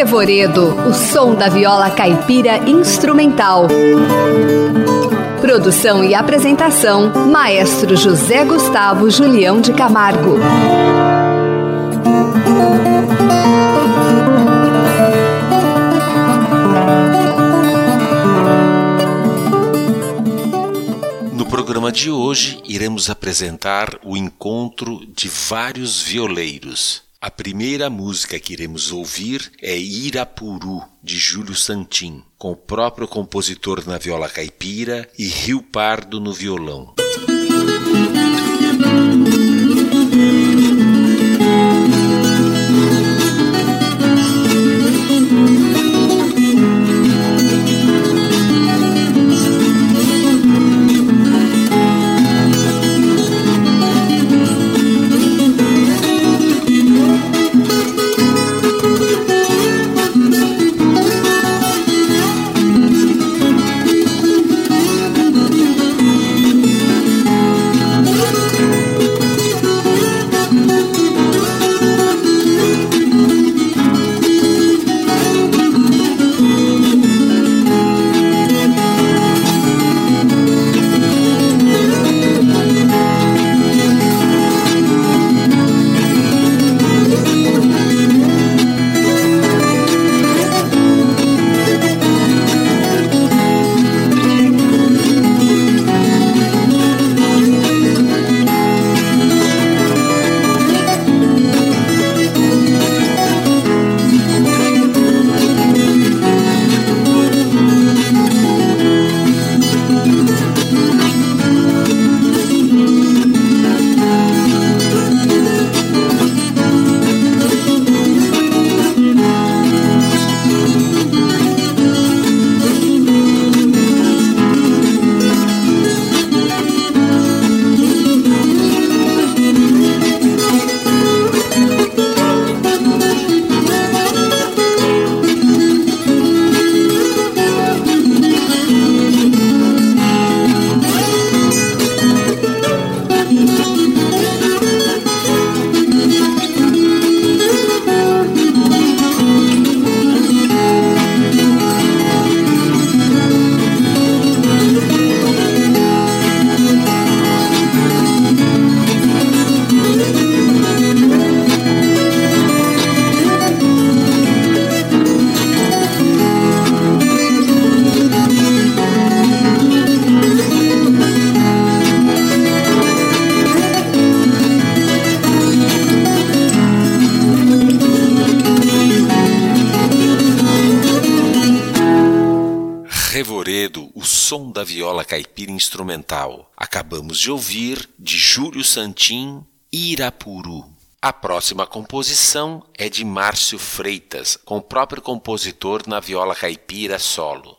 Revoredo, o som da viola caipira instrumental. Produção e apresentação: Maestro José Gustavo Julião de Camargo. No programa de hoje, iremos apresentar o encontro de vários violeiros. A primeira música que iremos ouvir é Irapuru, de Júlio Santin, com o próprio compositor na viola caipira e Rio Pardo no violão. Acabamos de ouvir, de Júlio Santim, Irapuru. A próxima composição é de Márcio Freitas, com o próprio compositor na viola caipira solo.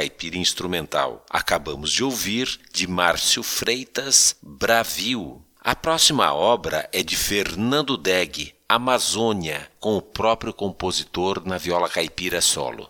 Caipira instrumental. Acabamos de ouvir de Márcio Freitas, Bravio. A próxima obra é de Fernando Deg, Amazônia, com o próprio compositor na viola caipira solo.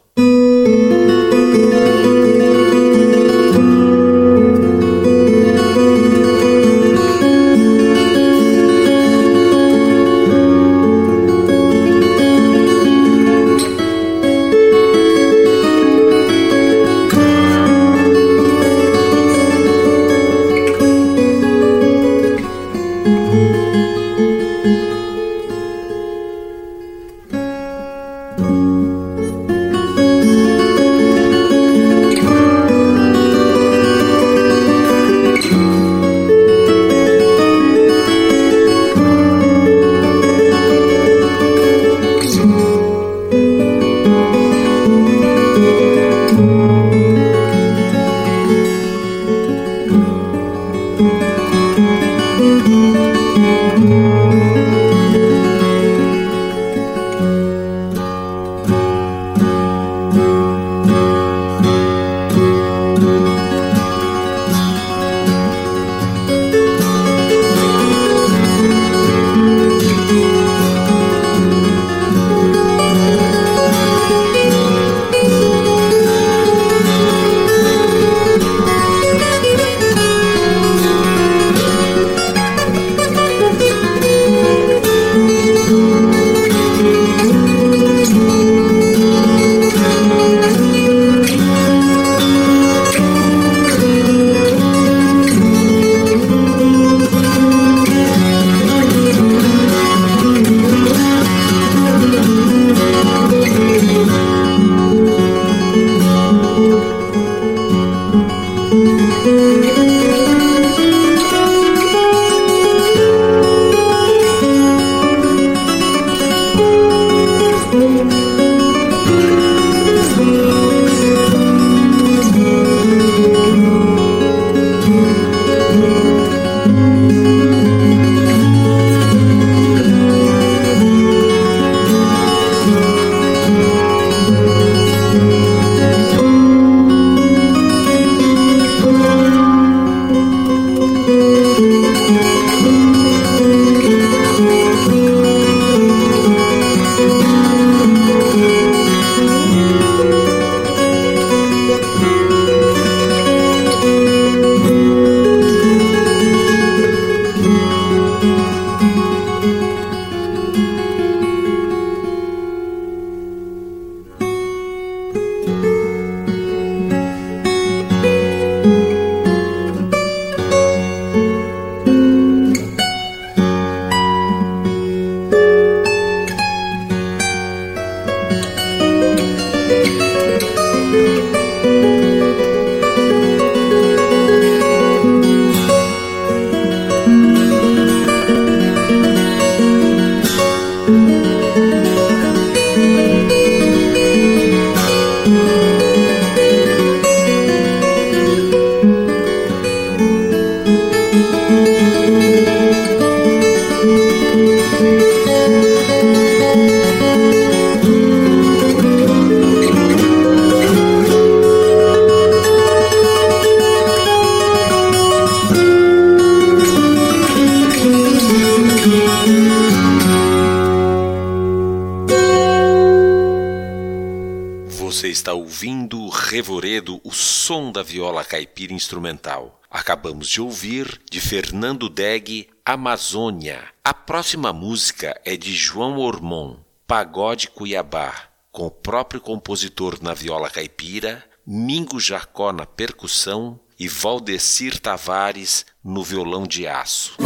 Som da viola caipira instrumental. Acabamos de ouvir, de Fernando Deg, Amazônia. A próxima música é de João Ormon, Pagode Cuiabá, com o próprio compositor na viola caipira, Mingo Jacó na percussão e Valdecir Tavares no violão de aço.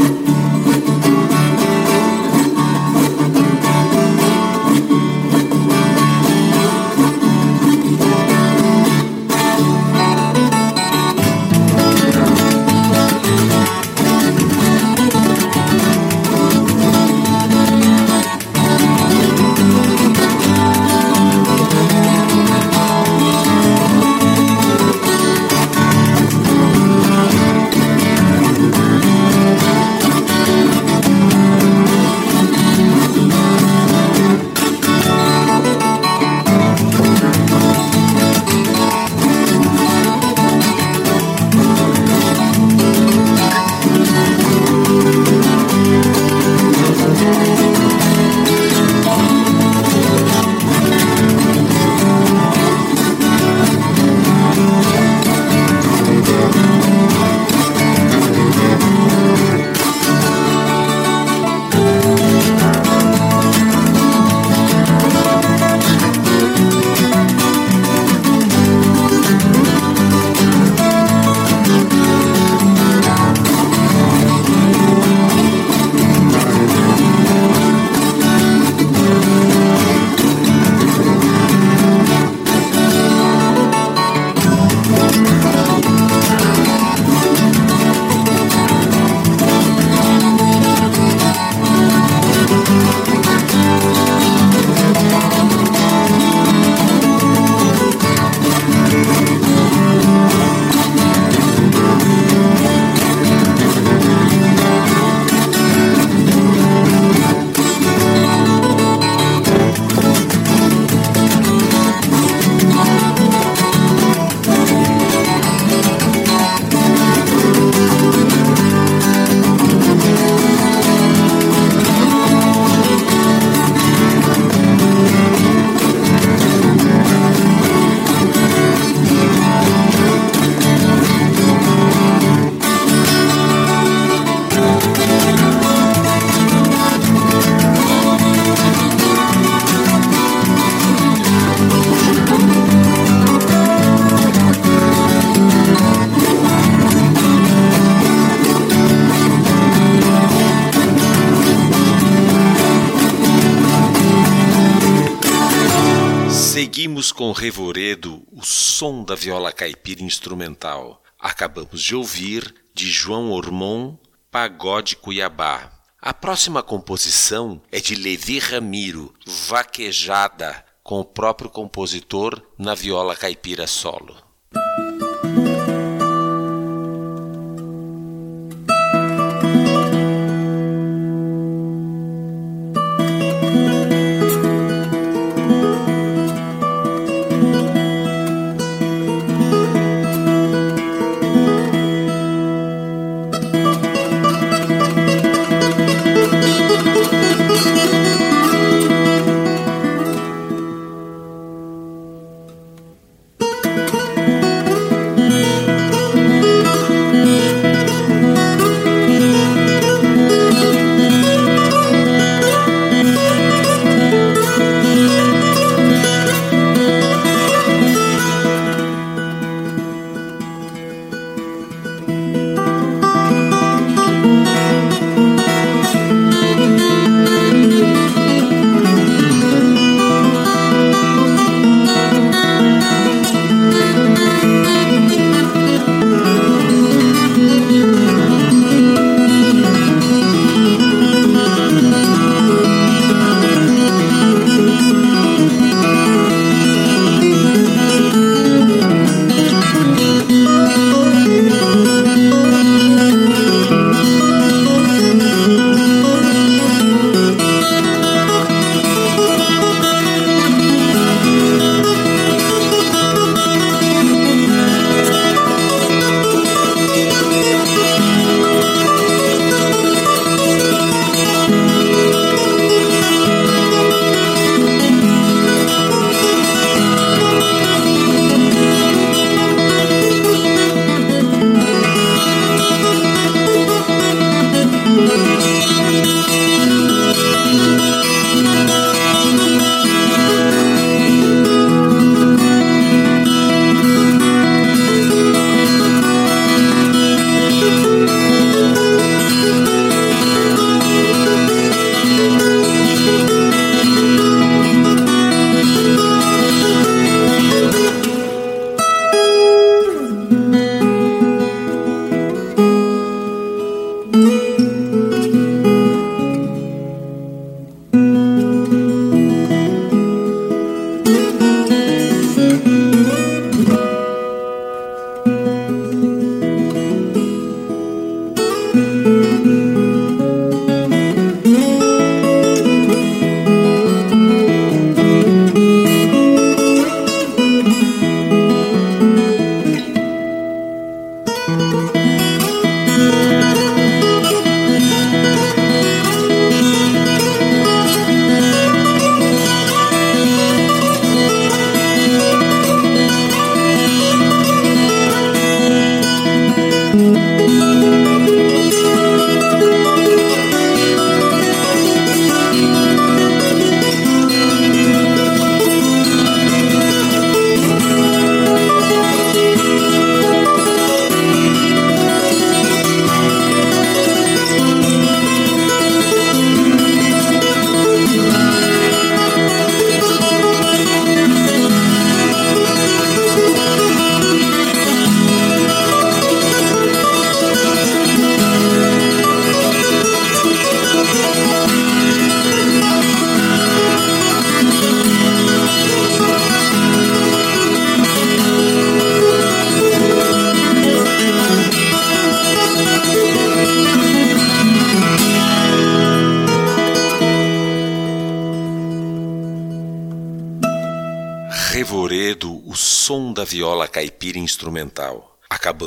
Com Revoredo, o som da viola caipira instrumental. Acabamos de ouvir, de João Ormond, Pagode Cuiabá. A próxima composição é de Levi Ramiro, Vaquejada, com o próprio compositor na viola caipira solo.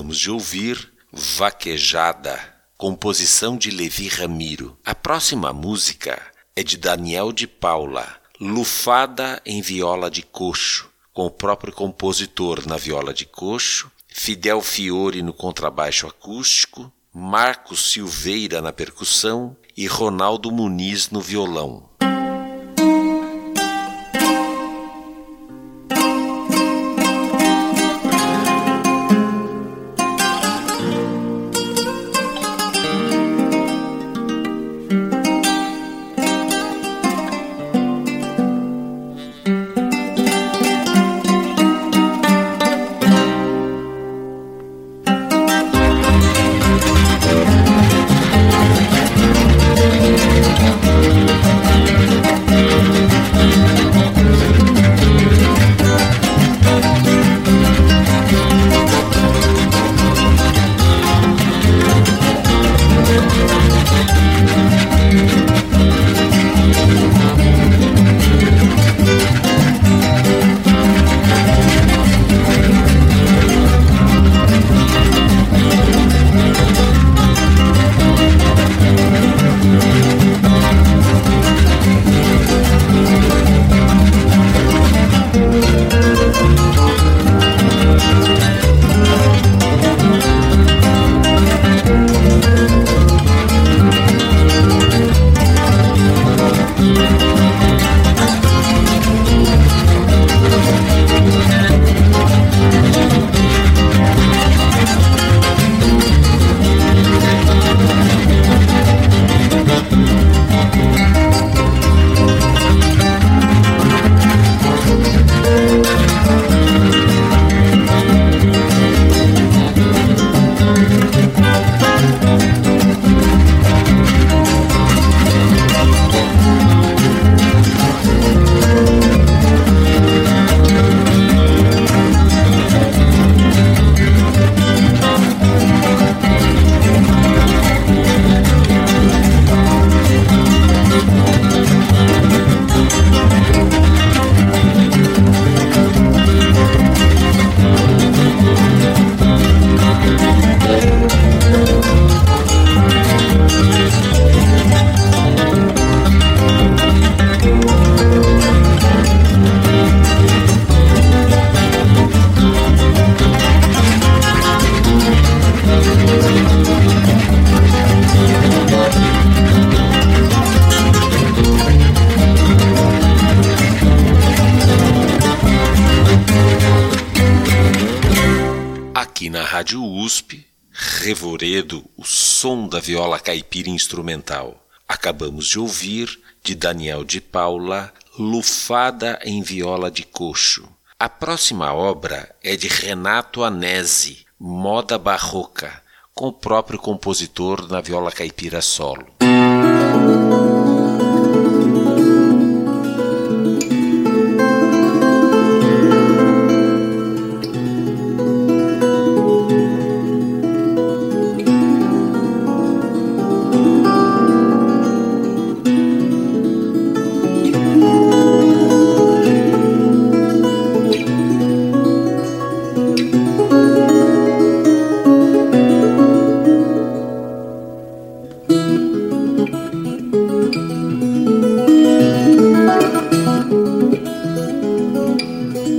Acabamos de ouvir Vaquejada, composição de Levi Ramiro. A próxima música é de Daniel de Paula, Lufada em viola de coxo, com o próprio compositor na viola de coxo, Fidel Fiore no contrabaixo acústico, Marcos Silveira na percussão e Ronaldo Muniz no violão. Caipira instrumental. Acabamos de ouvir, de Daniel de Paula, Lufada em Viola de Coxo. A próxima obra é de Renato Anesi, Moda Barroca, com o próprio compositor na viola caipira solo. Você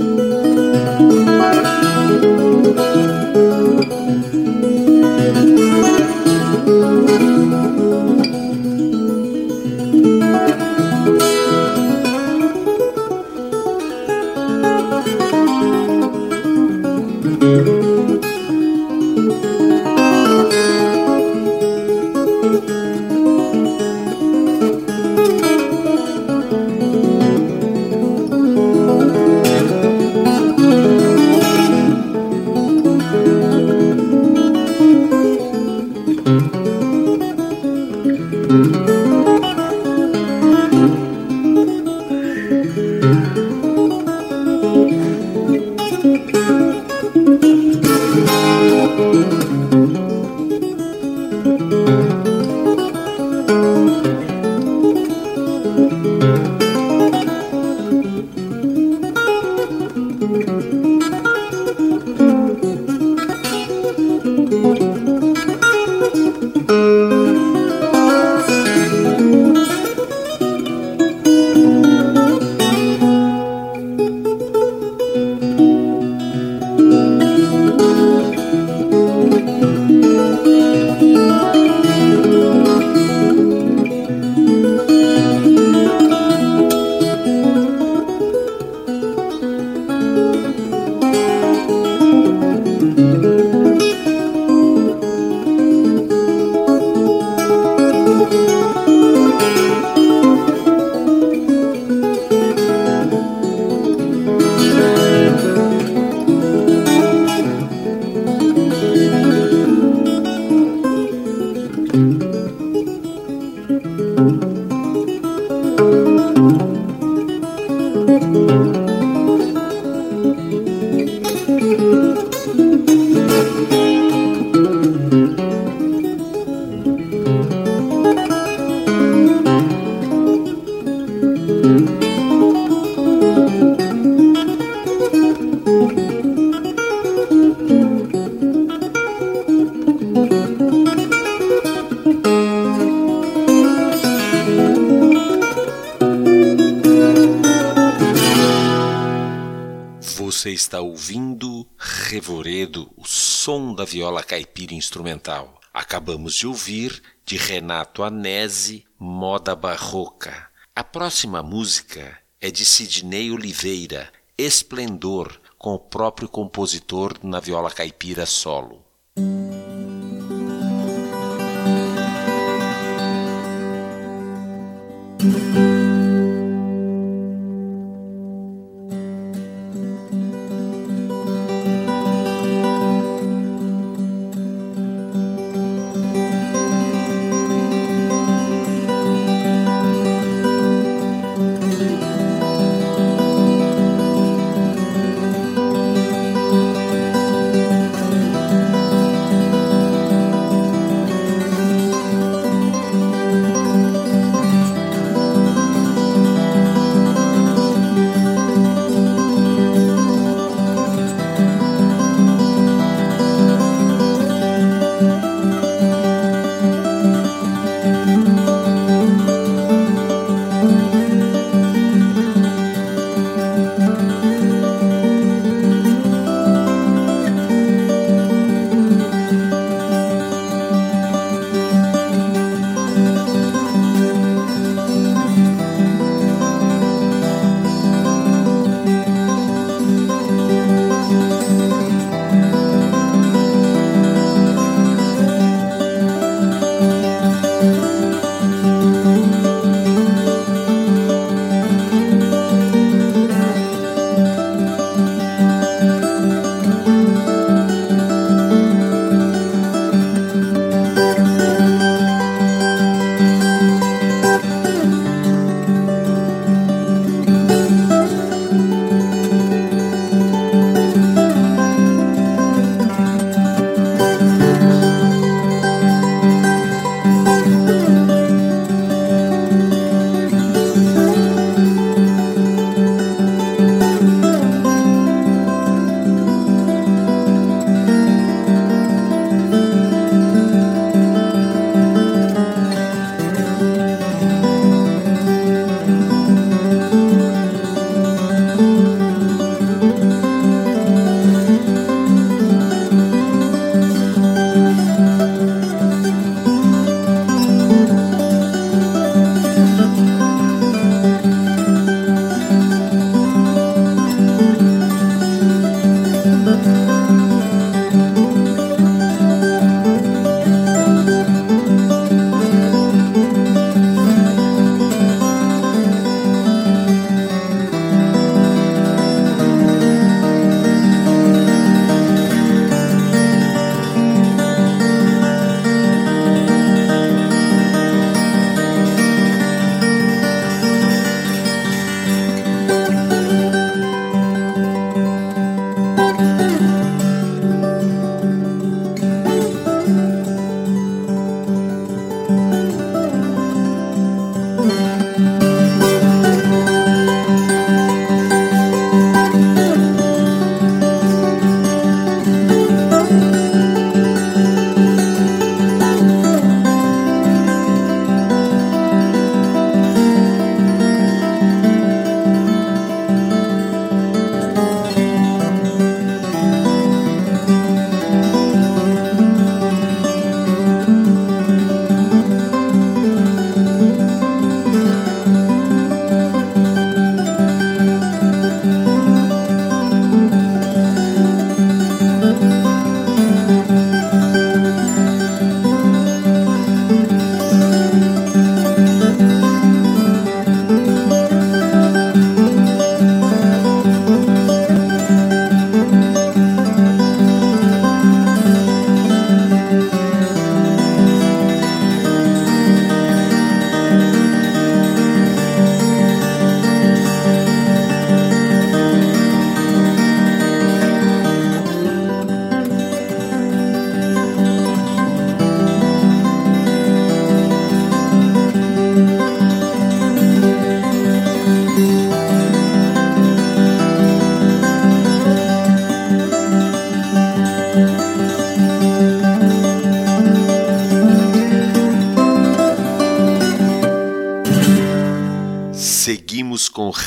ouvindo Revoredo, o som da viola caipira instrumental. Acabamos de ouvir, de Renato Anese, Moda Barroca. A próxima música é de Sidney Oliveira, Esplendor, com o próprio compositor na viola caipira solo.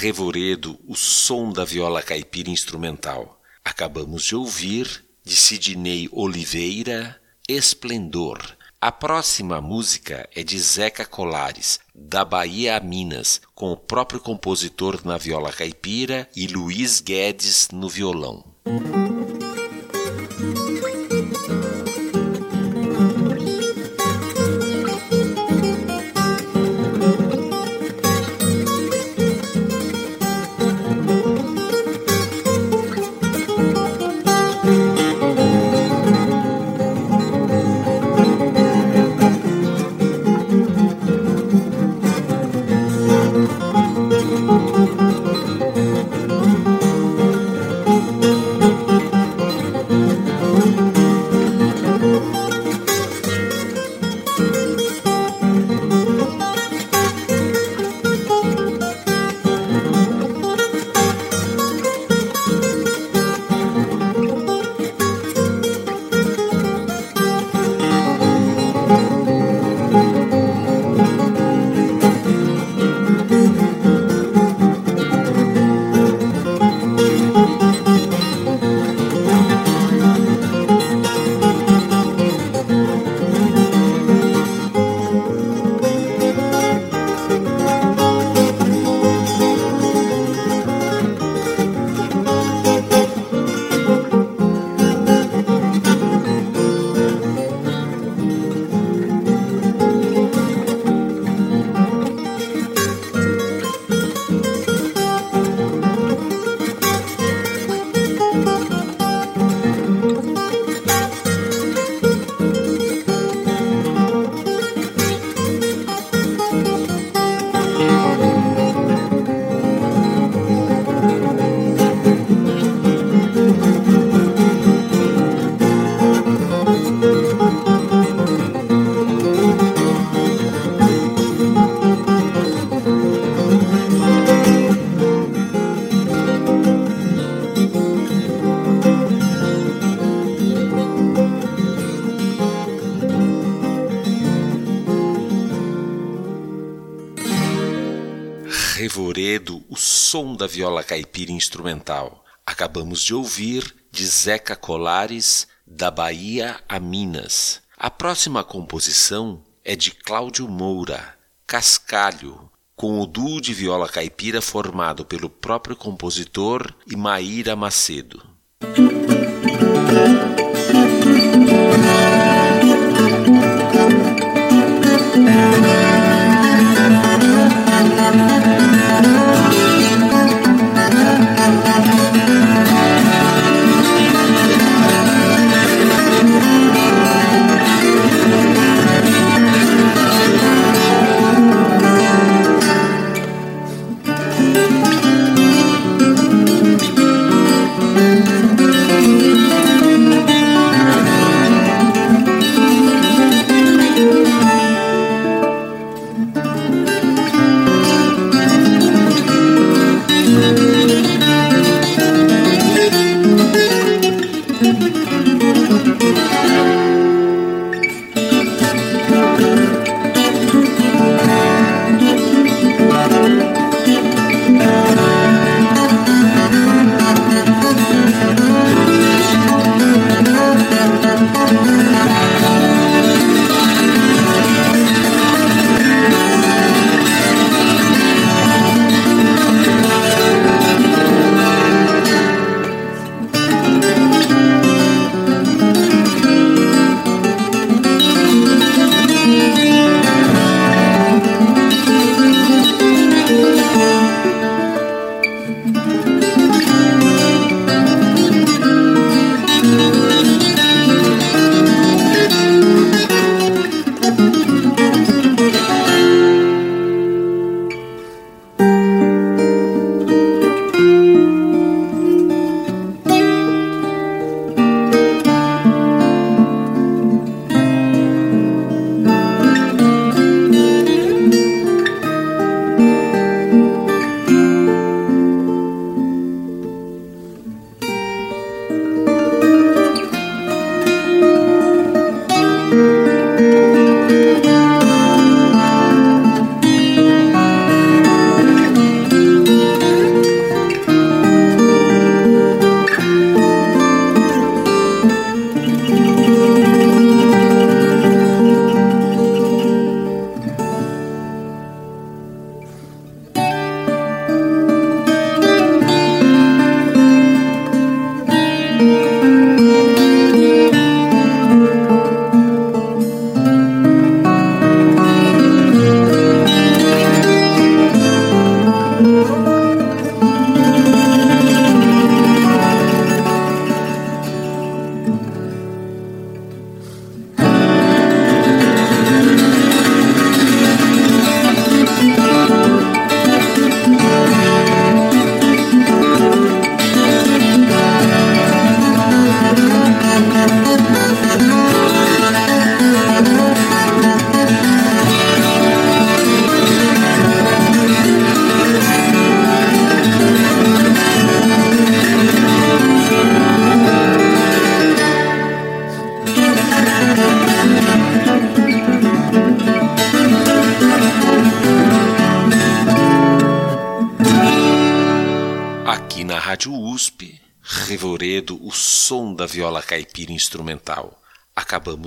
Revoredo o som da viola caipira instrumental. Acabamos de ouvir, de Sidney Oliveira, Esplendor. A próxima música é de Zeca Colares, da Bahia a Minas, com o próprio compositor na viola caipira e Luiz Guedes no violão. som da viola caipira instrumental. Acabamos de ouvir de Zeca Colares, Da Bahia a Minas. A próxima composição é de Cláudio Moura, Cascalho, com o duo de viola caipira formado pelo próprio compositor e Maíra Macedo.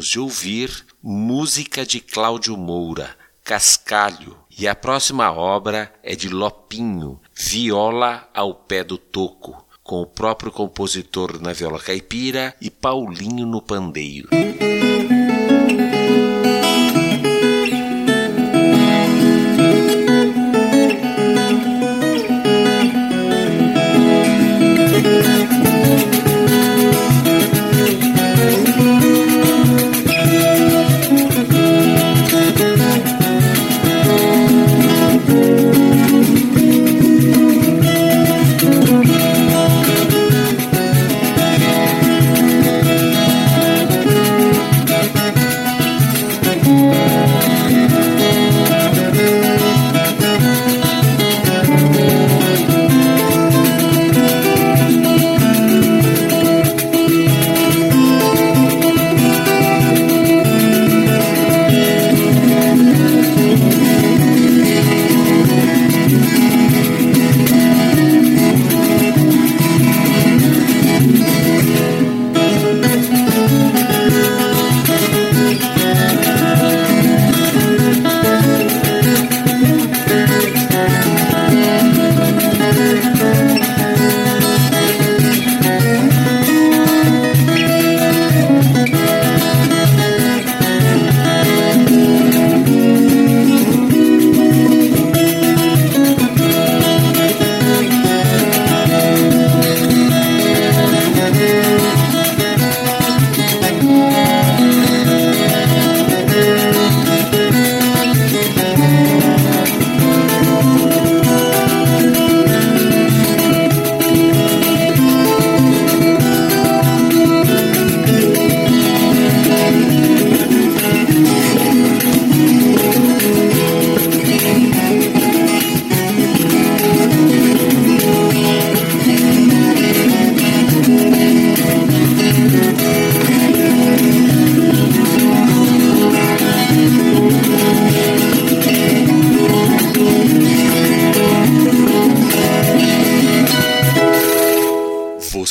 Acabamos de ouvir música de Cláudio Moura, Cascalho, e a próxima obra é de Lopinho, Viola ao pé do toco, com o próprio compositor na viola caipira e Paulinho no pandeiro.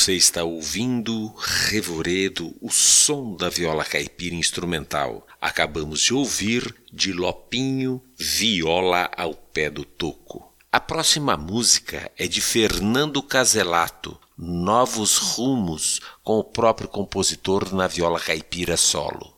Você está ouvindo Revoredo, o som da viola caipira instrumental. Acabamos de ouvir de Lopinho, Viola ao pé do toco. A próxima música é de Fernando Caselato, Novos Rumos, com o próprio compositor na viola caipira solo.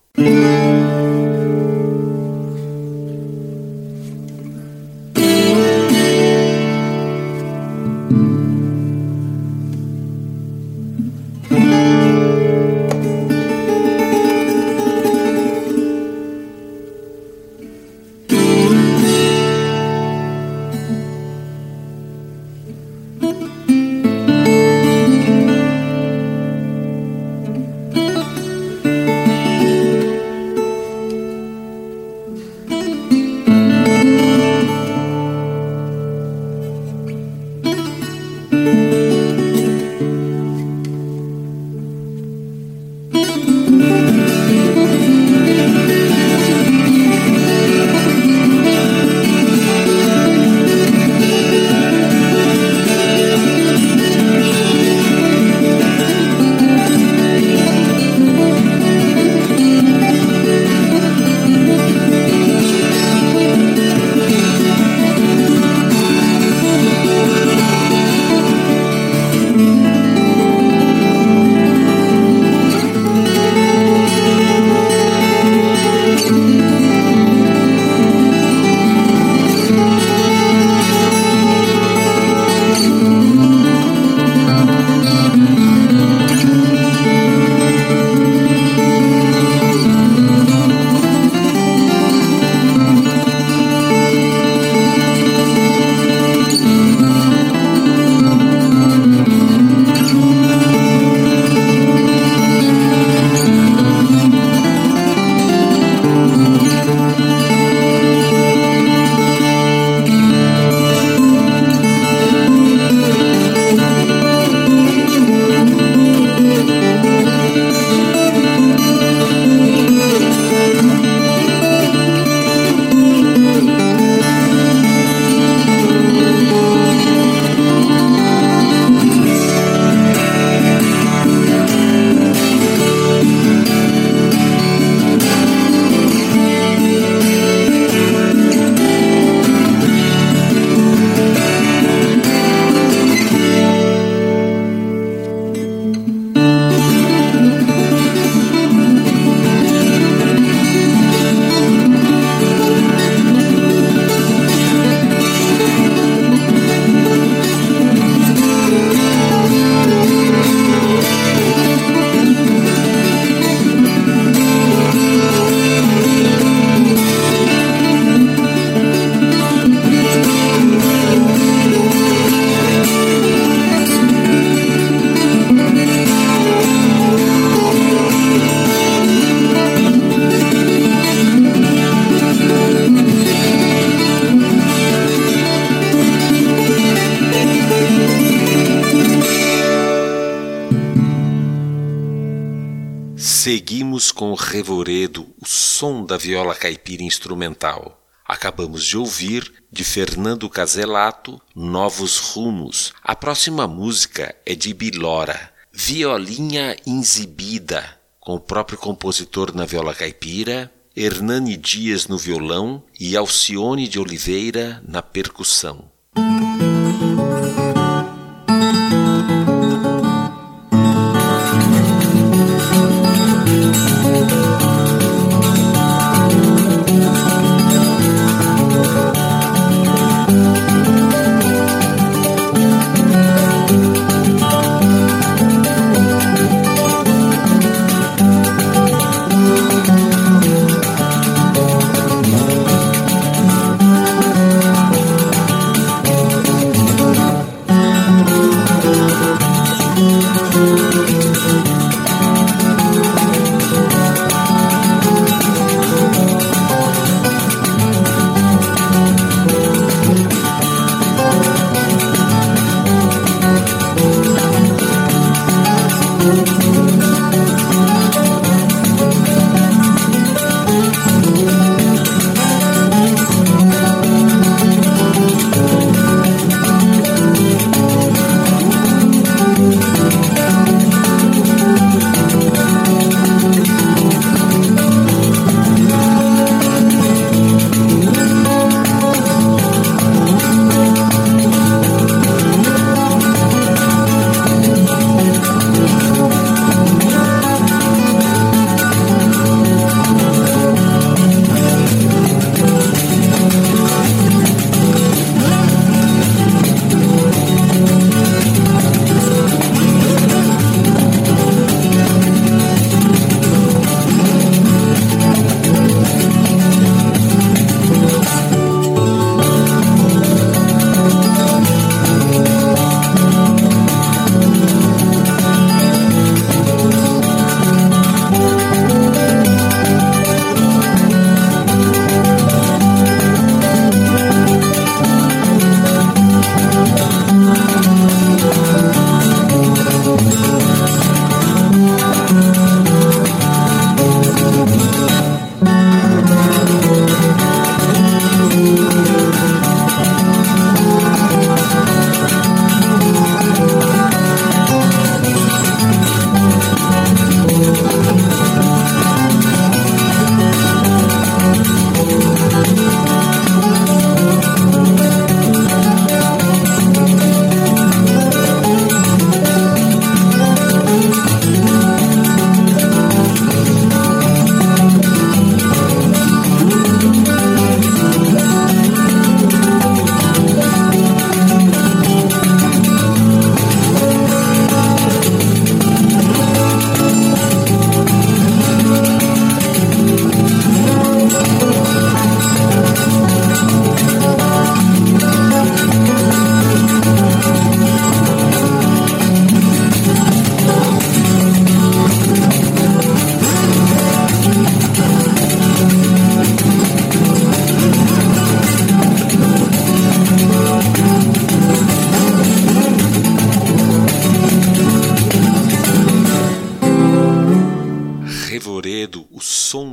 Seguimos com o revoredo, o som da viola caipira instrumental. Acabamos de ouvir, de Fernando Caselato, Novos Rumos. A próxima música é de Bilora, Violinha Inzibida, com o próprio compositor na viola caipira, Hernani Dias no violão e Alcione de Oliveira na percussão.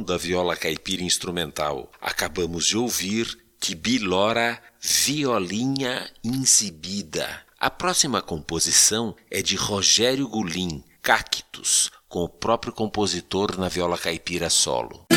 Da viola caipira instrumental. Acabamos de ouvir Tibilora Violinha Insibida. A próxima composição é de Rogério Gulim, Cactus, com o próprio compositor na viola caipira solo.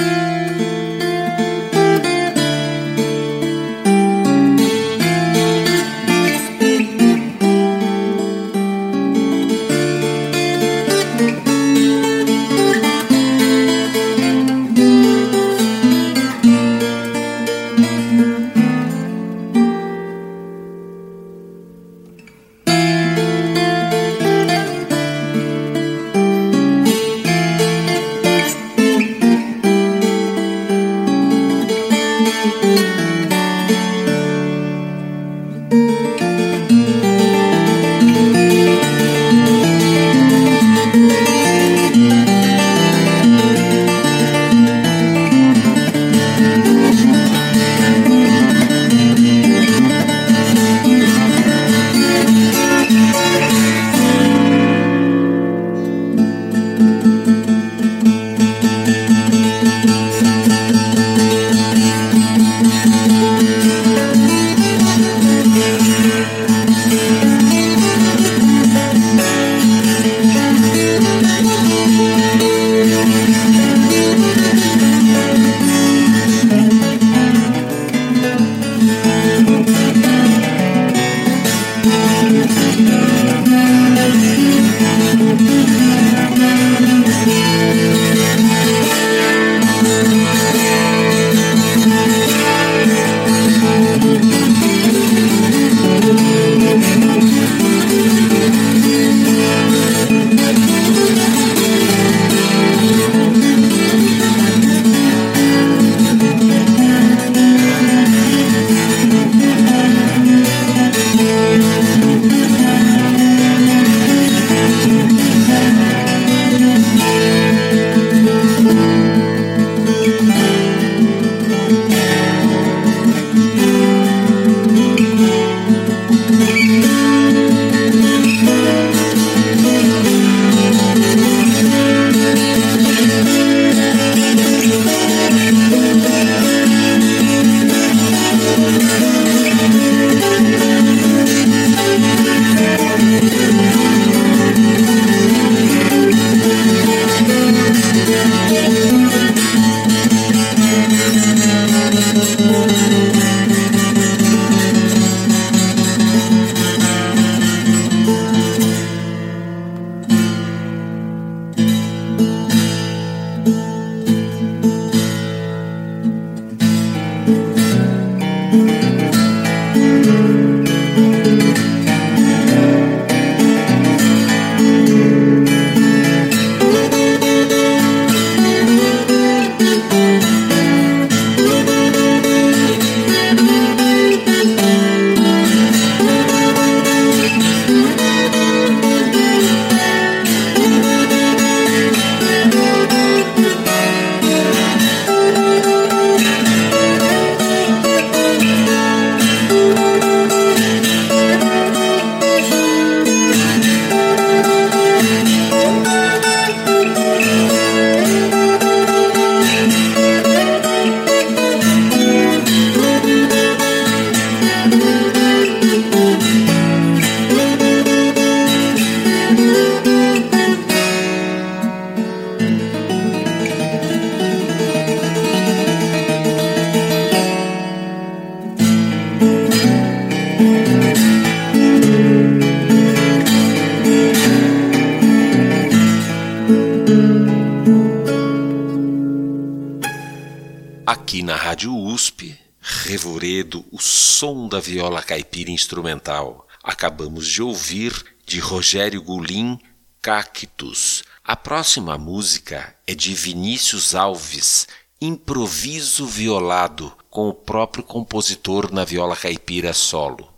O som da viola caipira instrumental. Acabamos de ouvir de Rogério Gulim, Cactus. A próxima música é de Vinícius Alves, Improviso Violado, com o próprio compositor na viola caipira solo.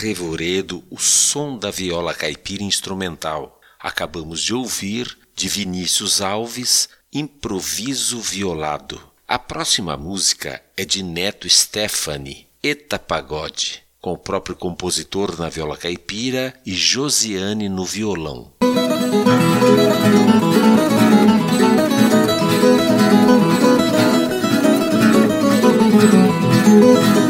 revoredo o som da viola caipira instrumental. Acabamos de ouvir, de Vinícius Alves, Improviso Violado. A próxima música é de Neto Stefani, Eta Pagode, com o próprio compositor na viola caipira e Josiane no violão. Música